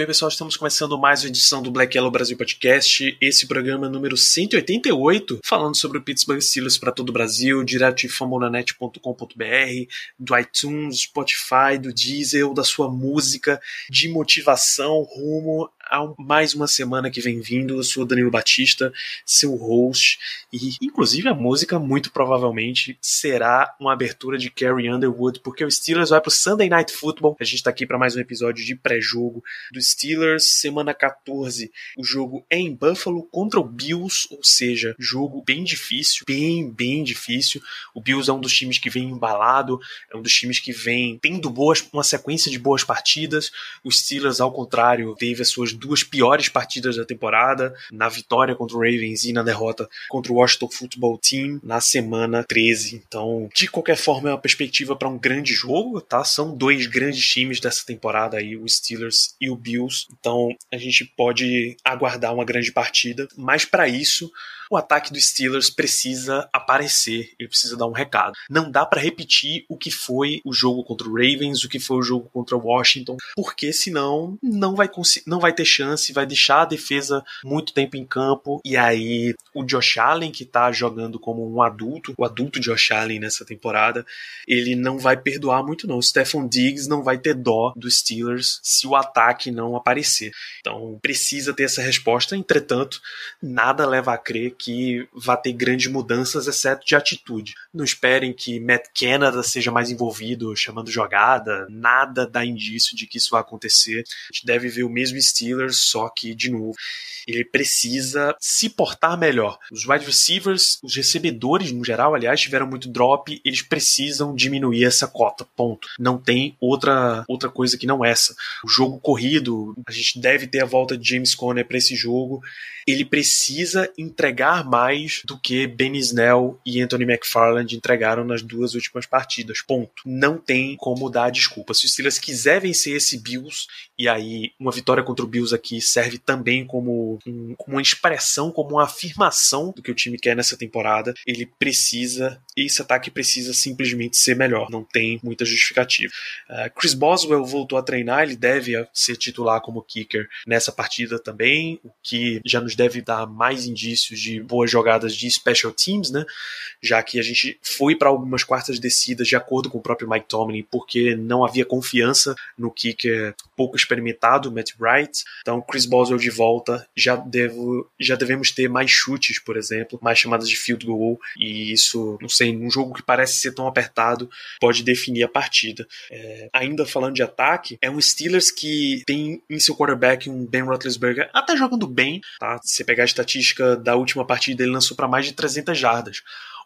bem, pessoal, estamos começando mais uma edição do Black Yellow Brasil Podcast, esse programa número 188, falando sobre o Pittsburgh Steelers para todo o Brasil, direto de fambonanet.com.br, do iTunes, Spotify, do Diesel, da sua música de motivação rumo a mais uma semana que vem vindo. Eu sou Danilo Batista, seu host, e inclusive a música muito provavelmente será uma abertura de Carrie Underwood, porque o Steelers vai para o Sunday Night Football. A gente está aqui para mais um episódio de pré-jogo do Steelers, semana 14. O jogo é em Buffalo contra o Bills, ou seja, jogo bem difícil, bem, bem difícil. O Bills é um dos times que vem embalado, é um dos times que vem tendo boas, uma sequência de boas partidas. O Steelers, ao contrário, teve as suas duas piores partidas da temporada, na vitória contra o Ravens e na derrota contra o Washington Football Team na semana 13. Então, de qualquer forma, é uma perspectiva para um grande jogo, tá? São dois grandes times dessa temporada aí, o Steelers e o Bills. Então, a gente pode aguardar uma grande partida, mas para isso o ataque dos Steelers precisa aparecer, ele precisa dar um recado. Não dá para repetir o que foi o jogo contra o Ravens, o que foi o jogo contra o Washington, porque senão não vai não vai ter chance, vai deixar a defesa muito tempo em campo e aí o Josh Allen que tá jogando como um adulto, o adulto Josh Allen nessa temporada, ele não vai perdoar muito não. O Stephon Diggs não vai ter dó dos Steelers se o ataque não aparecer. Então precisa ter essa resposta, entretanto, nada leva a crer que vá ter grandes mudanças, exceto de atitude. Não esperem que Matt Canada seja mais envolvido chamando jogada, nada dá indício de que isso vai acontecer. A gente deve ver o mesmo Steelers, só que, de novo, ele precisa se portar melhor. Os wide receivers, os recebedores no geral, aliás, tiveram muito drop, eles precisam diminuir essa cota, ponto. Não tem outra, outra coisa que não essa. O jogo corrido, a gente deve ter a volta de James Conner para esse jogo. Ele precisa entregar mais do que Ben Snell e Anthony McFarland entregaram nas duas últimas partidas, ponto. Não tem como dar desculpa. Se o Steelers quiser vencer esse Bills, e aí uma vitória contra o Bills aqui serve também como um, como uma expressão, como uma afirmação do que o time quer nessa temporada. Ele precisa, esse ataque precisa simplesmente ser melhor, não tem muita justificativa. Uh, Chris Boswell voltou a treinar, ele deve ser titular como kicker nessa partida também, o que já nos deve dar mais indícios de boas jogadas de special teams, né? Já que a gente foi para algumas quartas descidas de acordo com o próprio Mike Tomlin, porque não havia confiança no kicker pouco experimentado, Matt Wright. Então, Chris Boswell de volta já, devo, já devemos ter mais chutes, por exemplo, mais chamadas de field goal, e isso, não sei, num jogo que parece ser tão apertado, pode definir a partida. É, ainda falando de ataque, é um Steelers que tem em seu quarterback um Ben Roethlisberger até jogando bem, tá? Se você pegar a estatística da última partida, ele lançou para mais de 300 jardas.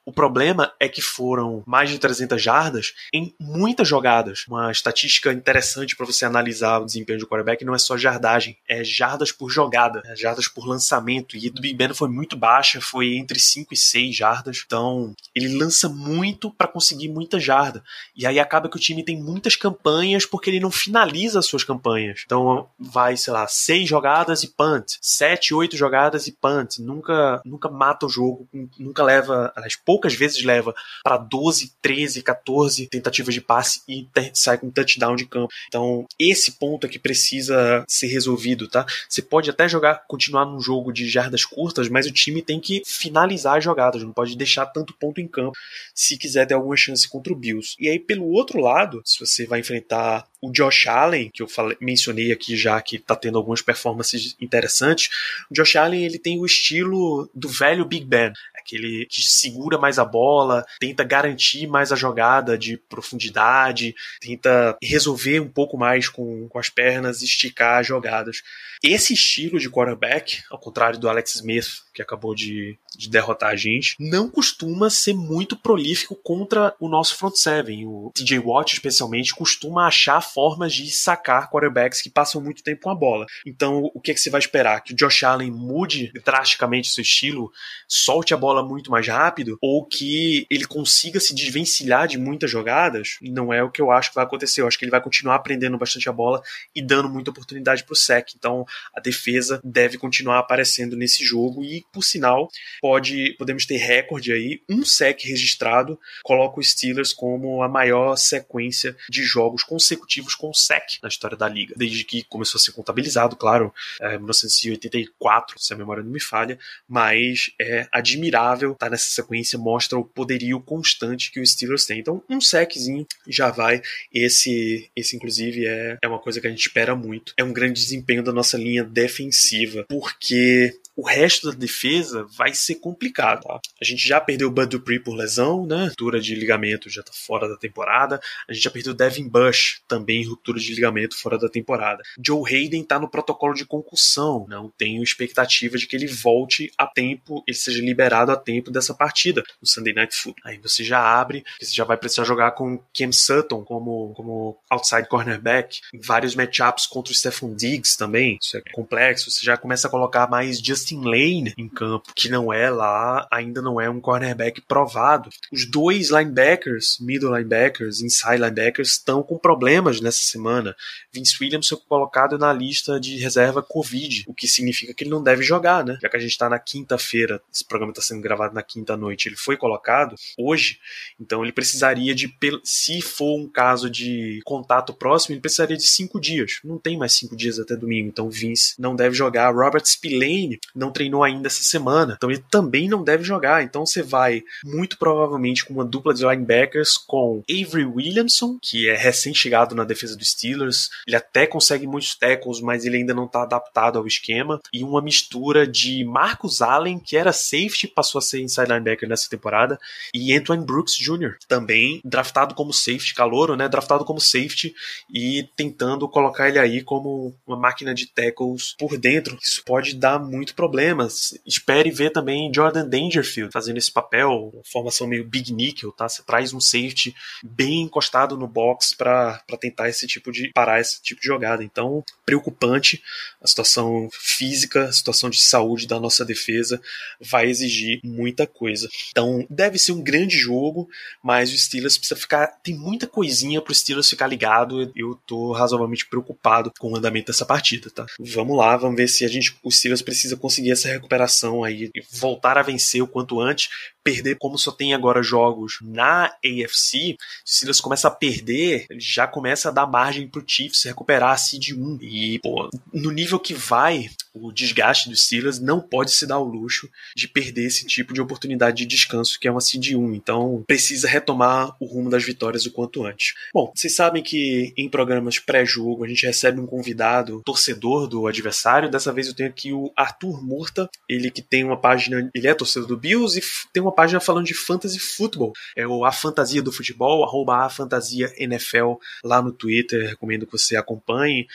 O problema é que foram mais de 300 jardas em muitas jogadas. Uma estatística interessante para você analisar o desempenho do quarterback não é só jardagem, é jardas por jogada, é jardas por lançamento. E do Big Ben foi muito baixa, foi entre 5 e 6 jardas. Então, ele lança muito para conseguir muita jarda. E aí acaba que o time tem muitas campanhas porque ele não finaliza as suas campanhas. Então, vai, sei lá, 6 jogadas e punt, 7, 8 jogadas e punt. Nunca, nunca mata o jogo, nunca leva, aliás, poucas vezes leva para 12, 13, 14 tentativas de passe e sai com touchdown de campo. Então, esse ponto é que precisa ser resolvido, tá? Você pode até jogar, continuar num jogo de jardas curtas, mas o time tem que finalizar as jogadas, não pode deixar tanto ponto em campo se quiser ter alguma chance contra o Bills. E aí, pelo outro lado, se você vai enfrentar o Josh Allen, que eu falei, mencionei aqui já que tá tendo algumas performances interessantes, o Josh Allen ele tem o estilo do velho Big Ben, aquele que segura mais a bola, tenta garantir mais a jogada de profundidade, tenta resolver um pouco mais com, com as pernas, esticar as jogadas. Esse estilo de quarterback, ao contrário do Alex Smith, que acabou de, de derrotar a gente, não costuma ser muito prolífico contra o nosso front seven. O TJ Watt, especialmente, costuma achar formas de sacar quarterbacks que passam muito tempo com a bola. Então, o que, é que você vai esperar? Que o Josh Allen mude drasticamente seu estilo, solte a bola muito mais rápido, ou que ele consiga se desvencilhar de muitas jogadas? Não é o que eu acho que vai acontecer. Eu acho que ele vai continuar aprendendo bastante a bola e dando muita oportunidade para o sec. Então, a defesa deve continuar aparecendo nesse jogo e, por sinal, pode podemos ter recorde aí, um sec registrado coloca os Steelers como a maior sequência de jogos consecutivos com sec na história da liga, desde que começou a ser contabilizado, claro, é, 1984, se a memória não me falha, mas é admirável estar tá nessa sequência, mostra o poderio constante que os Steelers têm. Então, um seczinho já vai. Esse, esse inclusive, é, é uma coisa que a gente espera muito. É um grande desempenho da nossa linha defensiva, porque o resto da defesa vai ser complicado. Tá? A gente já perdeu o Bud Dupree por lesão, né? Ruptura de ligamento já tá fora da temporada. A gente já perdeu o Devin Bush, também ruptura de ligamento fora da temporada. Joe Hayden tá no protocolo de concussão. Não tenho expectativa de que ele volte a tempo, ele seja liberado a tempo dessa partida no Sunday Night Football. Aí você já abre, você já vai precisar jogar com Cam Sutton como, como outside cornerback, vários matchups contra o Stephon Diggs também. Isso é complexo. Você já começa a colocar mais just Justin Lane em campo, que não é lá, ainda não é um cornerback provado. Os dois linebackers, middle linebackers, inside linebackers, estão com problemas nessa semana. Vince Williams foi colocado na lista de reserva Covid, o que significa que ele não deve jogar, né? Já que a gente está na quinta-feira, esse programa está sendo gravado na quinta-noite, ele foi colocado hoje, então ele precisaria de, se for um caso de contato próximo, ele precisaria de cinco dias. Não tem mais cinco dias até domingo, então Vince não deve jogar. Robert Spillane não treinou ainda essa semana, então ele também não deve jogar. Então você vai muito provavelmente com uma dupla de linebackers com Avery Williamson, que é recém-chegado na defesa dos Steelers, ele até consegue muitos tackles, mas ele ainda não está adaptado ao esquema, e uma mistura de Marcus Allen, que era safety, passou a ser inside linebacker nessa temporada, e Antoine Brooks Jr., também draftado como safety, calouro, né? Draftado como safety e tentando colocar ele aí como uma máquina de tackles por dentro. Isso pode dar muito problemas. Espere ver também Jordan Dangerfield fazendo esse papel, formação meio big nickel, tá? Você traz um safety bem encostado no box para tentar esse tipo de parar esse tipo de jogada. Então, preocupante a situação física, a situação de saúde da nossa defesa vai exigir muita coisa. Então, deve ser um grande jogo, mas o Steelers precisa ficar, tem muita coisinha pro Steelers ficar ligado. Eu tô razoavelmente preocupado com o andamento dessa partida, tá? Vamos lá, vamos ver se a gente o Steelers precisa conseguir conseguir essa recuperação aí e voltar a vencer o quanto antes, perder como só tem agora jogos na AFC, se Steelers começa a perder, já começa a dar margem pro Chiefs recuperar a seed 1. E, pô, no nível que vai o desgaste dos Steelers, não pode se dar o luxo de perder esse tipo de oportunidade de descanso que é uma seed 1. Então, precisa retomar o rumo das vitórias o quanto antes. Bom, vocês sabem que em programas pré-jogo a gente recebe um convidado torcedor do adversário. Dessa vez eu tenho aqui o Arthur Murta, ele que tem uma página, ele é torcedor do Bills e tem uma página falando de fantasy futebol. É o A Fantasia do Futebol, arroba A Fantasia NFL lá no Twitter. Recomendo que você acompanhe.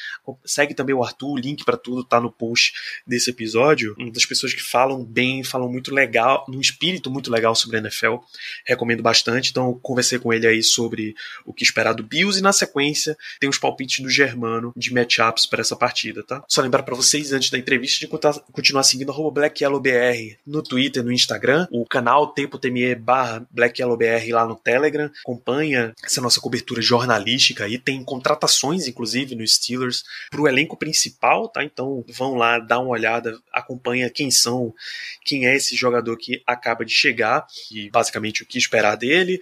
Segue também o Arthur, o link para tudo tá no post desse episódio. Uma das pessoas que falam bem, falam muito legal, num espírito muito legal sobre a NFL. Recomendo bastante. Então, conversei com ele aí sobre o que esperar do Bills e na sequência tem os palpites do Germano de matchups para essa partida, tá? Só lembrar para vocês antes da entrevista de continuar seguindo BlackYellowBR no Twitter, no Instagram, o canal tempo.me barra BlackYellowBR lá no Telegram. Acompanha essa nossa cobertura jornalística aí. Tem contratações, inclusive, no Steelers para o elenco principal, tá? Então vão lá, dá uma olhada, acompanha quem são, quem é esse jogador que acaba de chegar e basicamente o que esperar dele.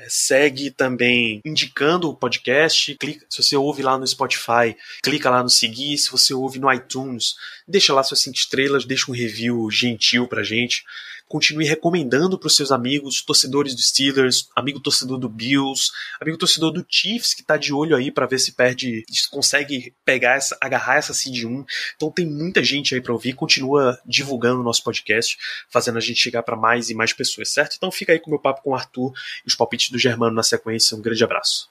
É, segue também indicando o podcast. Clica, se você ouve lá no Spotify, clica lá no seguir. Se você ouve no iTunes, deixa lá suas cinco estrelas, deixa um review gentil pra gente continue recomendando para os seus amigos, torcedores do Steelers, amigo torcedor do Bills, amigo torcedor do Chiefs que está de olho aí para ver se perde, se consegue pegar essa, agarrar essa seed 1. Então tem muita gente aí para ouvir, continua divulgando o nosso podcast, fazendo a gente chegar para mais e mais pessoas, certo? Então fica aí com o meu papo com o Arthur e os palpites do Germano na sequência. Um grande abraço.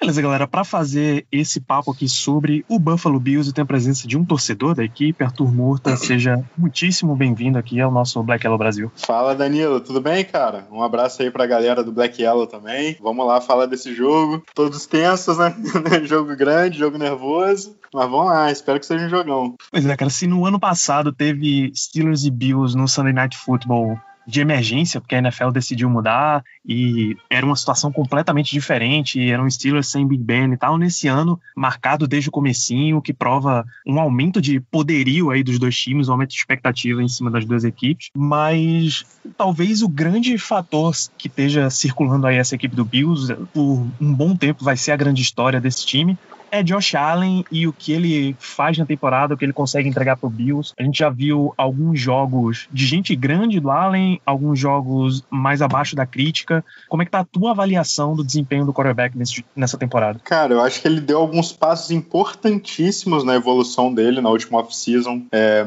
Beleza, galera, para fazer esse papo aqui sobre o Buffalo Bills e ter a presença de um torcedor da equipe, Arthur Murta, seja muitíssimo bem-vindo aqui ao nosso Black Yellow Brasil. Fala, Danilo, tudo bem, cara? Um abraço aí pra galera do Black Yellow também. Vamos lá falar desse jogo. Todos tensos, né? jogo grande, jogo nervoso. Mas vamos lá, espero que seja um jogão. Pois é, cara, se no ano passado teve Steelers e Bills no Sunday Night Football de emergência, porque a NFL decidiu mudar e era uma situação completamente diferente, eram Steelers sem Big Ben e tal, nesse ano, marcado desde o comecinho, que prova um aumento de poderio aí dos dois times, um aumento de expectativa em cima das duas equipes, mas talvez o grande fator que esteja circulando aí essa equipe do Bills por um bom tempo vai ser a grande história desse time, é Josh Allen e o que ele faz na temporada, o que ele consegue entregar pro Bills. A gente já viu alguns jogos de gente grande do Allen, alguns jogos mais abaixo da crítica. Como é que tá a tua avaliação do desempenho do quarterback nesse, nessa temporada? Cara, eu acho que ele deu alguns passos importantíssimos na evolução dele na última off-season. É,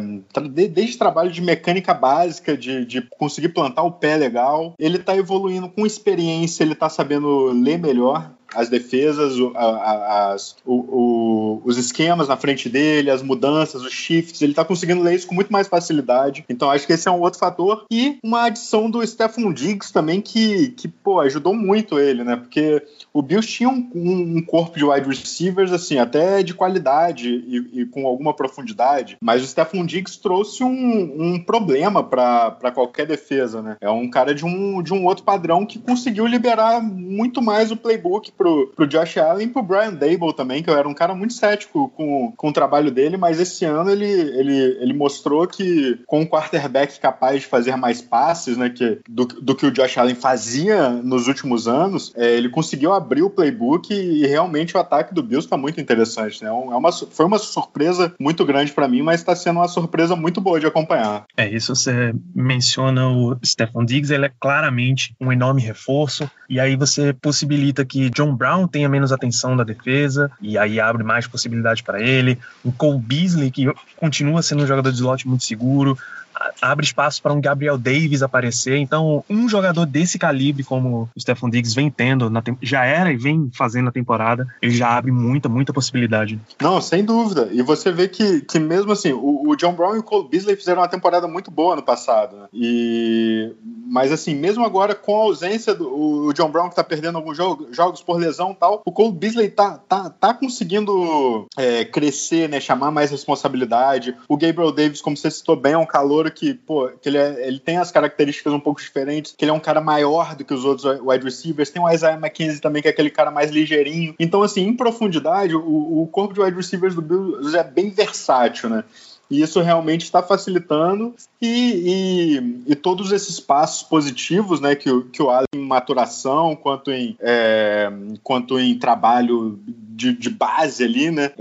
desde trabalho de mecânica básica, de, de conseguir plantar o pé legal. Ele tá evoluindo com experiência, ele tá sabendo ler melhor as defesas, as, o, o, os esquemas na frente dele, as mudanças, os shifts, ele tá conseguindo ler isso com muito mais facilidade. Então acho que esse é um outro fator. E uma adição do Stephen Diggs também que, que pô, ajudou muito ele, né? Porque o Bills tinha um, um, corpo de wide receivers, assim, até de qualidade e, e com alguma profundidade, mas o Stephen Diggs trouxe um, um problema para qualquer defesa, né? É um cara de um, de um outro padrão que conseguiu liberar muito mais o playbook pro, pro Josh Allen e pro Brian Dable também, que eu era um cara muito cético com, com o trabalho dele, mas esse ano ele, ele, ele mostrou que com um quarterback capaz de fazer mais passes, né, que, do, do que o Josh Allen fazia nos últimos anos, é, ele conseguiu abrir o playbook e, e realmente o ataque do Bills está muito interessante, né? É, é uma, foi uma surpresa muito grande para mim, mas está sendo uma surpresa muito boa de acompanhar. É, isso você menciona o Stefan Diggs, ele é claramente um enorme reforço, e aí você possibilita que John Brown tenha menos atenção da defesa, e aí abre mais possibilidade para ele. O Cole Beasley, que continua sendo um jogador de slot muito seguro, abre espaço para um Gabriel Davis aparecer. Então, um jogador desse calibre, como o Stefan Diggs vem tendo, já era e vem fazendo na temporada, ele já abre muita, muita possibilidade. Não, sem dúvida. E você vê que, que mesmo assim, o, o John Brown e o Cole Beasley fizeram uma temporada muito boa no passado. Né? E, mas assim, mesmo agora com a ausência do John Brown que tá perdendo alguns jogo, jogos por lesão tal, o Cole Beasley tá, tá, tá conseguindo é, crescer, né? Chamar mais responsabilidade. O Gabriel Davis, como você citou bem, é um calor que, pô, que ele, é, ele tem as características um pouco diferentes, que ele é um cara maior do que os outros wide receivers. Tem o Isaiah McKenzie também, que é aquele cara mais ligeirinho. Então, assim, em profundidade, o, o corpo de wide receivers do Bills é bem versátil, né? E isso realmente está facilitando e, e, e, todos esses passos positivos né, que, que o Allen em maturação, quanto em, é, quanto em trabalho de, de base ali, né,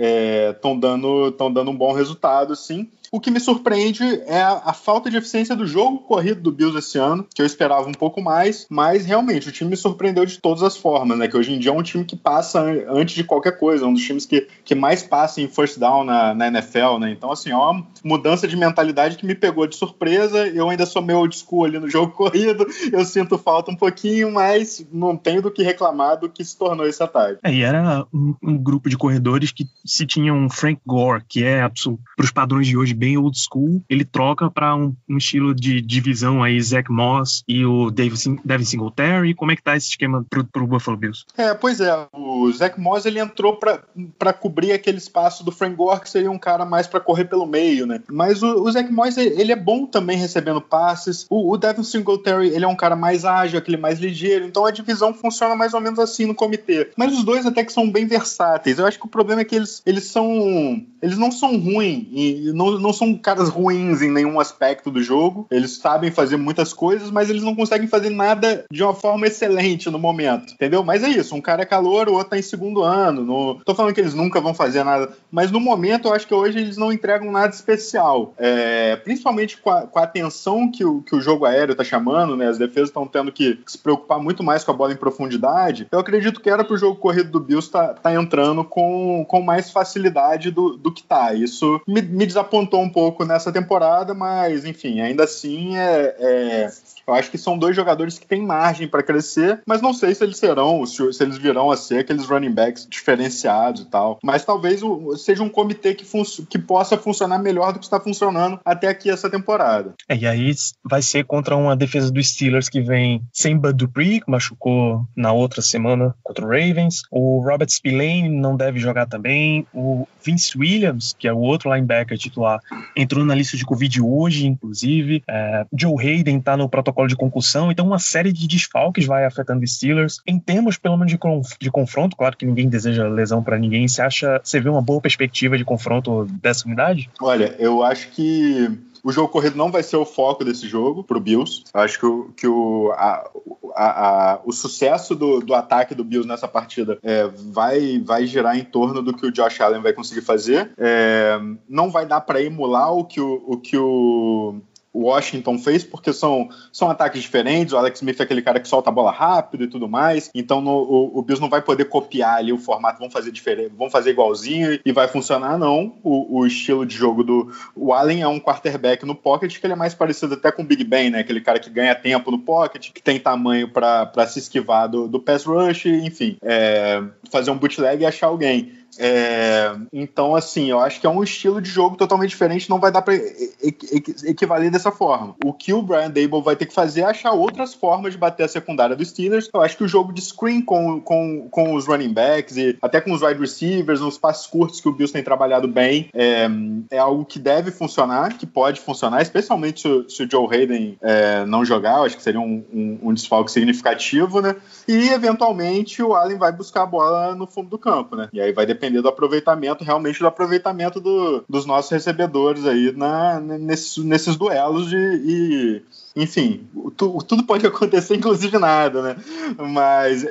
estão é, dando, dando um bom resultado, sim. O que me surpreende é a, falta de eficiência do jogo corrido do Bills esse ano, que eu esperava um pouco mais, mas realmente o time me surpreendeu de todas as formas, né? Que hoje em dia é um time que passa antes de qualquer coisa, um dos times que, que mais passa em first down na, na NFL, né? Então, assim, é uma mudança de mentalidade que me pegou de surpresa. Eu ainda sou meio old school ali no jogo corrido, eu sinto falta um pouquinho, mas não tenho do que reclamar do que se tornou esse ataque. É, e era um, um grupo de corredores que se tinha um Frank Gore, que é para os padrões de hoje bem old school, ele troca para um, um, estilo de divisão aí, Zach Moss e o David, Devin Singletary. Como é que tá esse esquema pro, pro Buffalo Bills? É, pois é, o Zach Moss ele entrou para cobrir aquele espaço do Frank Gore, que seria um cara mais para correr pelo meio, né? Mas o, o Zach Moss, ele é bom também recebendo passes. O, o Devin Singletary, ele é um cara mais ágil, aquele mais ligeiro, então a divisão funciona mais ou menos assim no comitê. Mas os dois até que são bem versáteis. Eu acho que o problema é que eles, eles são. Eles não são ruins não, não são caras ruins em nenhum aspecto do jogo. Eles sabem fazer muitas coisas, mas eles não conseguem fazer nada de uma forma excelente no momento, entendeu? Mas é isso, um cara é calor, o outro tá em segundo ano. No... Tô falando que eles nunca vão fazer nada, mas no momento eu acho que hoje eles não entregam nada especial. É... Principalmente com a, com a, atenção que o, que o jogo aéreo tá chamando, né? As defesas estão tendo que se preocupar muito mais com a bola em profundidade. Eu acredito que era pro jogo corrido do Bills tá, tá entrando com, com mais facilidade do, do que tá. Isso me, me desapontou um pouco nessa temporada, mas enfim, ainda assim é, é eu acho que são dois jogadores que têm margem para crescer, mas não sei se eles serão, se, se, eles virão a ser aqueles running backs diferenciados e tal. Mas talvez o, seja um comitê que, que possa funcionar melhor do que está funcionando até aqui essa temporada. É, e aí vai ser contra uma defesa dos Steelers que vem sem Bud Dupree, que machucou na outra semana contra o Ravens. O Robert Spillane não deve jogar também. O Vince Williams, que é o outro linebacker titular, entrou na lista de Covid hoje, inclusive. É, Joe Hayden está no protocolo protocolo de concussão, então uma série de desfalques vai afetando os Steelers. Em termos, pelo menos, de, de confronto, claro que ninguém deseja lesão para ninguém, você acha, você vê uma boa perspectiva de confronto dessa unidade? Olha, eu acho que o jogo corrido não vai ser o foco desse jogo pro Bills. Eu acho que o, que o, a, a, a, o sucesso do, do ataque do Bills nessa partida é, vai, vai girar em torno do que o Josh Allen vai conseguir fazer. É, não vai dar para emular o que o, o que o Washington fez, porque são, são ataques diferentes. O Alex Smith é aquele cara que solta a bola rápido e tudo mais. Então no, o, o Bills não vai poder copiar ali o formato, vão fazer diferente, vão fazer igualzinho e vai funcionar, não. O, o, estilo de jogo do. O Allen é um quarterback no pocket que ele é mais parecido até com o Big Ben, né? Aquele cara que ganha tempo no pocket, que tem tamanho para se esquivar do, do pass rush, enfim, é, fazer um bootleg e achar alguém. É, então, assim, eu acho que é um estilo de jogo totalmente diferente, não vai dar para equivaler dessa forma. O que o Brian Dable vai ter que fazer é achar outras formas de bater a secundária dos Steelers. Eu acho que o jogo de screen com, com, com os running backs e até com os wide receivers, uns passos curtos que o Bills tem trabalhado bem, é, é algo que deve funcionar, que pode funcionar, especialmente se, o, se o Joe Hayden é, não jogar. Eu acho que seria um, um, um desfalque significativo, né? E eventualmente o Allen vai buscar a bola no fundo do campo, né? E aí vai depender depender do aproveitamento, realmente do aproveitamento do, dos nossos recebedores aí na, nesses, nesses duelos de, e enfim, tu, tudo pode acontecer, inclusive nada, né? Mas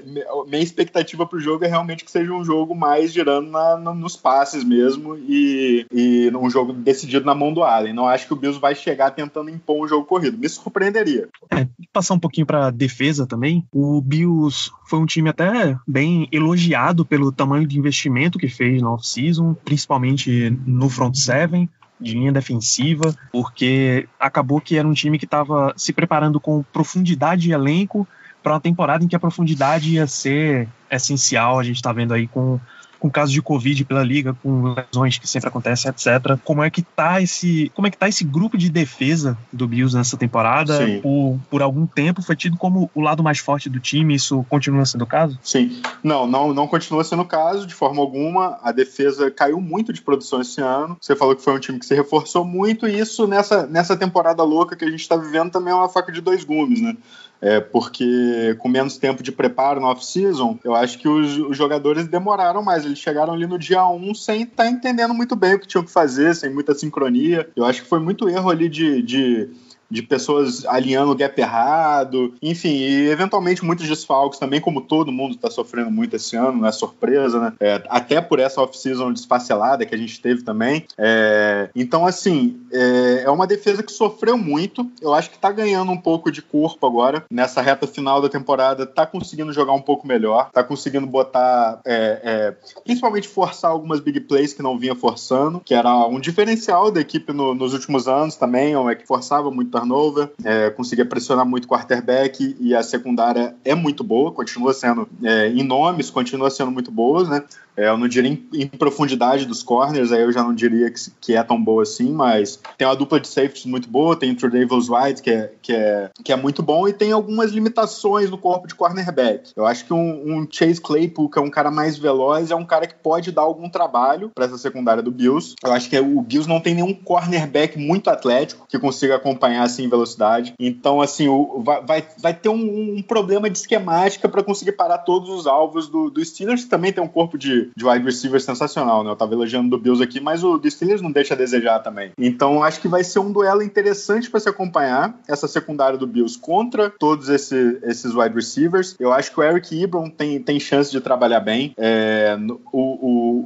minha expectativa para o jogo é realmente que seja um jogo mais girando na, no, nos passes mesmo e, e um jogo decidido na mão do Allen. Não acho que o Bills vai chegar tentando impor um jogo corrido. Me surpreenderia. É, passar um pouquinho para defesa também. O Bills foi um time até bem elogiado pelo tamanho de investimento que fez na off-season, principalmente no front seven de linha defensiva, porque acabou que era um time que estava se preparando com profundidade de elenco para uma temporada em que a profundidade ia ser essencial. A gente está vendo aí com com casos de Covid pela liga, com lesões que sempre acontecem, etc. Como é que tá esse, como é que tá esse grupo de defesa do Bills nessa temporada? Por, por algum tempo foi tido como o lado mais forte do time, isso continua sendo o caso? Sim. Não, não, não continua sendo o caso de forma alguma. A defesa caiu muito de produção esse ano. Você falou que foi um time que se reforçou muito e isso nessa, nessa temporada louca que a gente está vivendo também é uma faca de dois gumes, né? É porque com menos tempo de preparo no off-season, eu acho que os, os, jogadores demoraram mais. Eles chegaram ali no dia 1 sem estar tá entendendo muito bem o que tinham que fazer, sem muita sincronia. Eu acho que foi muito erro ali de, de de pessoas alinhando o gap errado, enfim, e eventualmente muitos desfalques também, como todo mundo está sofrendo muito esse ano, não é surpresa, né? É, até por essa off-season desfacelada que a gente teve também. É, então, assim, é, é, uma defesa que sofreu muito. Eu acho que está ganhando um pouco de corpo agora. Nessa reta final da temporada, está conseguindo jogar um pouco melhor, está conseguindo botar, é, é, principalmente forçar algumas big plays que não vinha forçando, que era um diferencial da equipe no, nos últimos anos também, é que forçava muito turnover, é, conseguia pressionar muito o quarterback e a secundária é muito boa, continua sendo é, em nomes, continua sendo muito boa, né? É, eu não diria em, em, profundidade dos corners, aí eu já não diria que, que, é tão boa assim, mas tem uma dupla de safeties muito boa, tem o Tredavious White, que é, que, é, que é muito bom, e tem algumas limitações no corpo de cornerback. Eu acho que um, um Chase Claypool, que é um cara mais veloz, é um cara que pode dar algum trabalho para essa secundária do Bills. Eu acho que o Bills não tem nenhum cornerback muito atlético que consiga acompanhar assim em velocidade. Então, assim, o, vai, vai, ter um, um problema de esquemática para conseguir parar todos os alvos do, do Steelers, que também tem um corpo de, de wide receiver sensacional, né? Eu tava elogiando do Bills aqui, mas o do Steelers não deixa a desejar também. Então, acho que vai ser um duelo interessante para se acompanhar, essa secundária do Bills contra todos esse, esses wide receivers. Eu acho que o Eric Ebron tem, tem chance de trabalhar bem. É, o,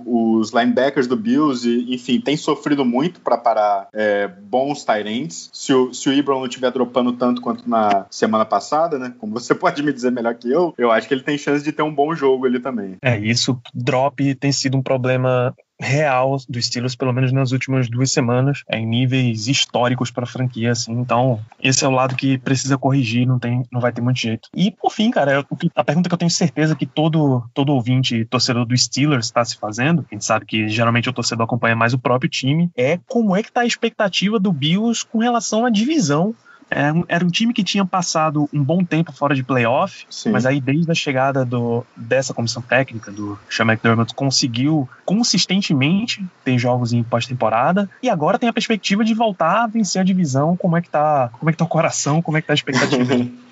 o, os linebackers do Bills, enfim, tem sofrido muito para parar é, bons tight ends. Se o, se o Ebron não estiver dropando tanto quanto na semana passada, né? Como você pode me dizer melhor que eu, eu acho que ele tem chance de ter um bom jogo ali também. É, isso, drop tem sido um problema real do Steelers, pelo menos nas últimas duas semanas, é, em níveis históricos para a franquia, assim. Então, esse é o lado que precisa corrigir, não tem, não vai ter muito jeito. E por fim, cara, a pergunta que eu tenho certeza que todo todo ouvinte torcedor do Steelers está se fazendo, a gente sabe que geralmente o torcedor acompanha mais o próprio time, é como é que tá a expectativa do Bills com relação à divisão era é um, era um time que tinha passado um bom tempo fora de playoff, Sim. mas aí desde a chegada do, dessa comissão técnica, do Sean McDermott, conseguiu consistentemente ter jogos em pós-temporada e agora tem a perspectiva de voltar a vencer a divisão. Como é que tá, como é que tá o coração, como é que tá a expectativa?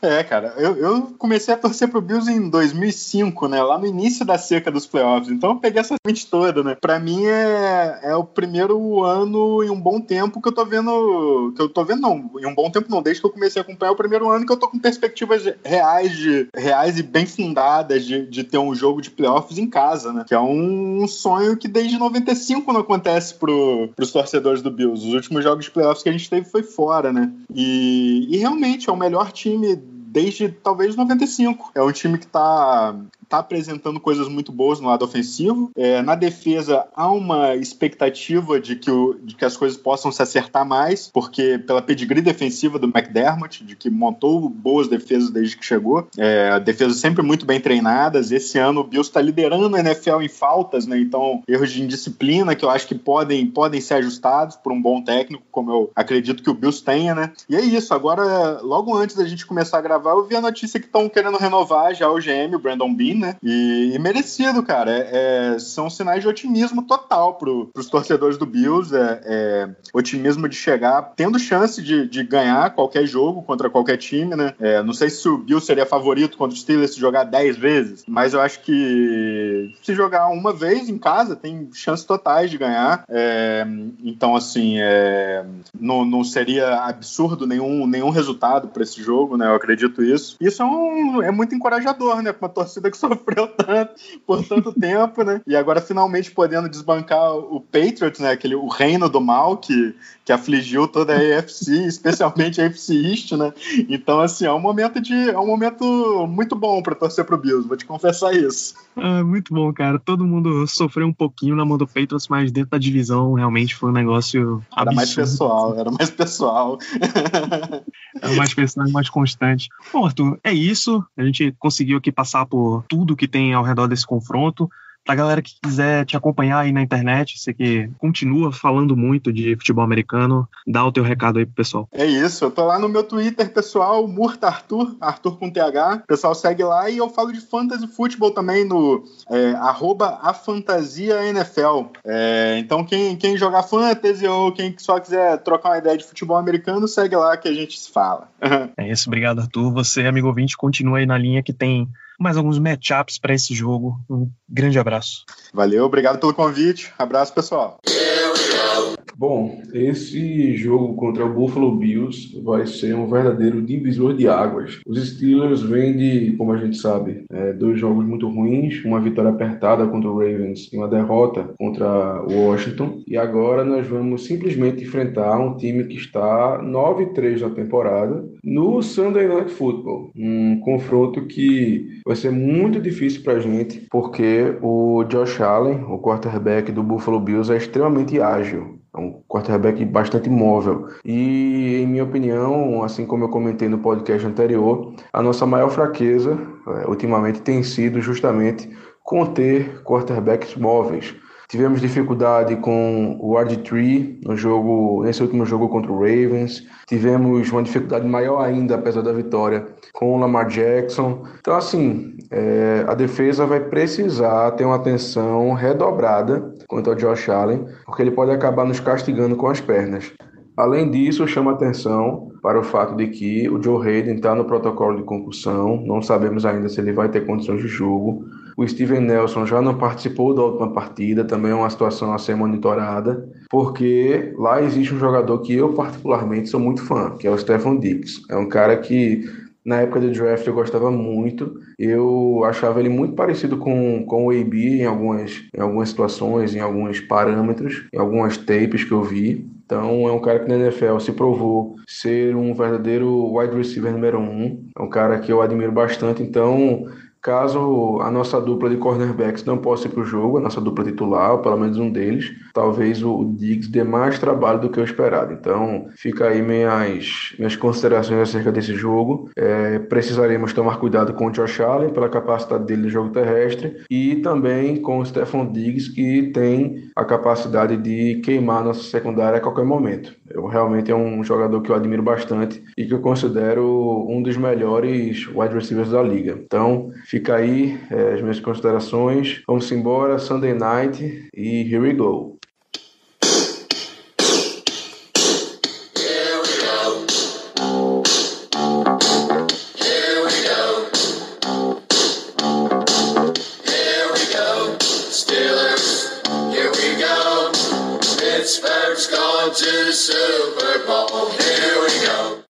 É, cara, eu, eu comecei a torcer pro Bills em 2005, né? Lá no início da seca dos playoffs. Então eu peguei essa mente toda, né? Pra mim é, é o primeiro ano em um bom tempo que eu tô vendo. Que eu tô vendo, não. Em um bom tempo não, desde que eu comecei a acompanhar é o primeiro ano que eu tô com perspectivas reais, de, reais e bem fundadas de, de ter um jogo de playoffs em casa, né? Que é um sonho que desde 95 não acontece pro, pros torcedores do Bills. Os últimos jogos de playoffs que a gente teve foi fora, né? E, e realmente é o melhor time desde talvez 95. É um time que está tá apresentando coisas muito boas no lado ofensivo. É, na defesa, há uma expectativa de que, o, de que as coisas possam se acertar mais, porque pela pedigree defensiva do McDermott, de que montou boas defesas desde que chegou, é, defesas sempre muito bem treinadas. Esse ano o Bills está liderando a NFL em faltas, né? Então, erros de indisciplina que eu acho que podem, podem ser ajustados por um bom técnico, como eu acredito que o Bills tenha, né? E é isso. Agora, logo antes da gente começar a gravar, eu vi a notícia que estão querendo renovar já o GM, o Brandon Bean, né? E, e merecido, cara. É, é, são sinais de otimismo total pro, pros torcedores do Bills. É, é otimismo de chegar tendo chance de, de, ganhar qualquer jogo contra qualquer time, né? É, não sei se o Bills seria favorito contra o Steelers se jogar 10 vezes, mas eu acho que se jogar uma vez em casa, tem chances totais de ganhar. É, então, assim, não, não seria absurdo nenhum, nenhum resultado para esse jogo, né? Eu acredito isso. Isso é, um, é muito encorajador, né? Pra uma torcida que sofreu tanto por tanto tempo, né? E agora finalmente podendo desbancar o Patriots, né? Aquele, o reino do mal que, que afligiu toda a AFC, especialmente a AFC East, né? Então, assim, é um momento de. É um momento muito bom para torcer pro Bills, vou te confessar isso. É, muito bom, cara. Todo mundo sofreu um pouquinho na mão do Patriots, mas dentro da divisão realmente foi um negócio. Era mais pessoal, era mais pessoal. era mais pessoal e mais constante. Bom, Arthur, é isso. A gente conseguiu aqui passar por tudo que tem ao redor desse confronto. Pra galera que quiser te acompanhar aí na internet, você que continua falando muito de futebol americano, dá o teu recado aí pro pessoal. É isso, eu tô lá no meu Twitter, pessoal, Murta Arthur, Arthur com TH. O pessoal segue lá e eu falo de fantasy futebol também no é, arroba a fantasia NFL. É, então quem, quem jogar fantasy ou quem só quiser trocar uma ideia de futebol americano, segue lá que a gente se fala. é isso, obrigado Arthur. Você, amigo ouvinte, continua aí na linha que tem mais alguns matchups para esse jogo. Um grande abraço. Valeu, obrigado pelo convite. Abraço, pessoal. Bom, esse jogo contra o Buffalo Bills vai ser um verdadeiro divisor de águas. Os Steelers vêm de, como a gente sabe, é, dois jogos muito ruins, uma vitória apertada contra o Ravens e uma derrota contra o Washington. E agora nós vamos simplesmente enfrentar um time que está 9-3 na temporada no Sunday Night Football. Um confronto que vai ser muito difícil para a gente, porque o Josh Allen, o quarterback do Buffalo Bills, é extremamente ágil. É um quarterback bastante móvel. E, em minha opinião, assim como eu comentei no podcast anterior, a nossa maior fraqueza é, ultimamente tem sido justamente conter quarterbacks móveis. Tivemos dificuldade com o RG3 no jogo, nesse último jogo contra o Ravens. Tivemos uma dificuldade maior ainda, apesar da vitória, com o Lamar Jackson. Então, assim, é, a defesa vai precisar ter uma atenção redobrada quanto ao Josh Allen, porque ele pode acabar nos castigando com as pernas. Além disso, chama atenção para o fato de que o Joe Hayden está no protocolo de concussão, não sabemos ainda se ele vai ter condições de jogo. O Steven Nelson já não participou da última partida, também é uma situação a ser monitorada, porque lá existe um jogador que eu particularmente sou muito fã, que é o Stephen Dix. É um cara que na época do draft eu gostava muito. Eu achava ele muito parecido com, com o AB em algumas, em algumas situações, em alguns parâmetros, em algumas tapes que eu vi. Então é um cara que na NFL se provou ser um verdadeiro wide receiver número um. É um cara que eu admiro bastante. Então Caso a nossa dupla de cornerbacks não possa ir para o jogo, a nossa dupla titular, ou pelo menos um deles, talvez o Diggs dê mais trabalho do que eu esperado. Então, fica aí minhas, minhas considerações acerca desse jogo. É, precisaremos tomar cuidado com o Josh Allen, pela capacidade dele no jogo terrestre, e também com o Stephon Diggs, que tem a capacidade de queimar nossa secundária a qualquer momento. Eu realmente é um jogador que eu admiro bastante e que eu considero um dos melhores wide receivers da liga. Então, Fica aí é, as minhas considerações. Vamos embora, Sunday Night e. Here we go.